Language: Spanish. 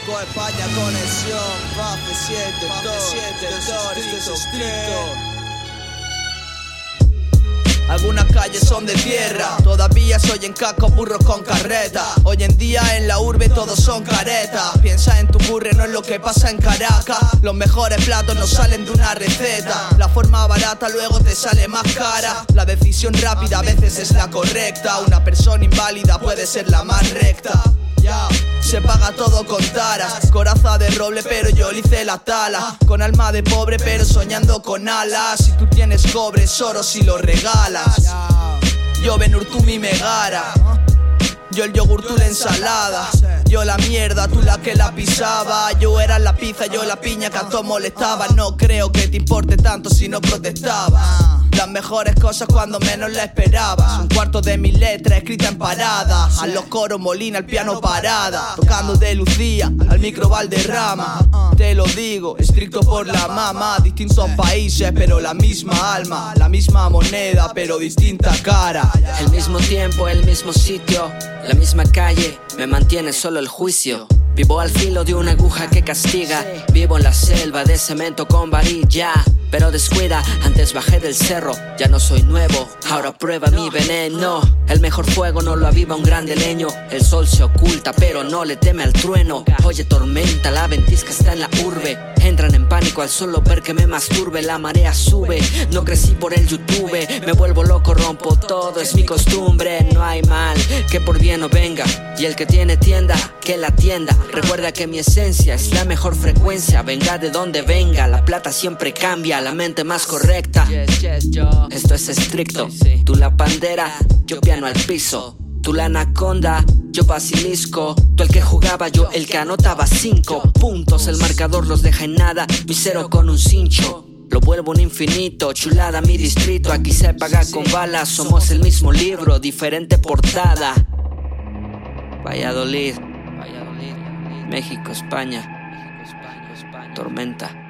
México, España, conexión, Pape 7, 7, 7, algunas calles son de tierra, todavía soy en casco burros con carreta. Hoy en día en la urbe todos son caretas. Piensa en tu burre, no es lo que pasa en Caracas. Los mejores platos no salen de una receta. La forma barata luego te sale más cara. La decisión rápida a veces es la correcta. Una persona inválida puede ser la más recta. Se paga todo con taras, coraza de roble pero yo le hice la tala Con alma de pobre pero soñando con alas Si tú tienes cobre, oro si lo regalas Yo Ben Urtumi Megara yo el yogur, tú la ensalada. Yo la mierda, tú la que la pisaba. Yo era la pizza, yo la piña que a molestaba. No creo que te importe tanto si no protestaba. Las mejores cosas cuando menos la esperabas. Un cuarto de mi letra escrita en parada. A los coros Molina, al piano parada. Tocando de Lucía, al micro Valderrama. Te lo digo, estricto por la mama. Distintos países, pero la misma alma. La misma moneda, pero distinta cara. El mismo tiempo, el mismo sitio. La misma calle, me mantiene solo el juicio. Vivo al filo de una aguja que castiga. Vivo en la selva de cemento con varilla. Pero descuida, antes bajé del cerro, ya no soy nuevo, ahora prueba mi veneno. El mejor fuego no lo aviva un grande leño, el sol se oculta pero no le teme al trueno. Oye tormenta, la ventisca está en la urbe, entran en pánico al solo ver que me masturbe, la marea sube, no crecí por el YouTube, me vuelvo loco, rompo todo, es mi costumbre, no hay mal que por bien no venga, y el que tiene tienda, que la tienda, recuerda que mi esencia es la mejor frecuencia, venga de donde venga, la plata siempre cambia la mente más correcta. Esto es estricto. Tú la pandera, yo piano al piso. Tú la anaconda, yo basilisco. Tú el que jugaba, yo el que anotaba cinco puntos. El marcador los deja en nada, mi cero con un cincho. Lo vuelvo un infinito, chulada mi distrito. Aquí se paga con balas, somos el mismo libro, diferente portada. Valladolid, México, España, Tormenta.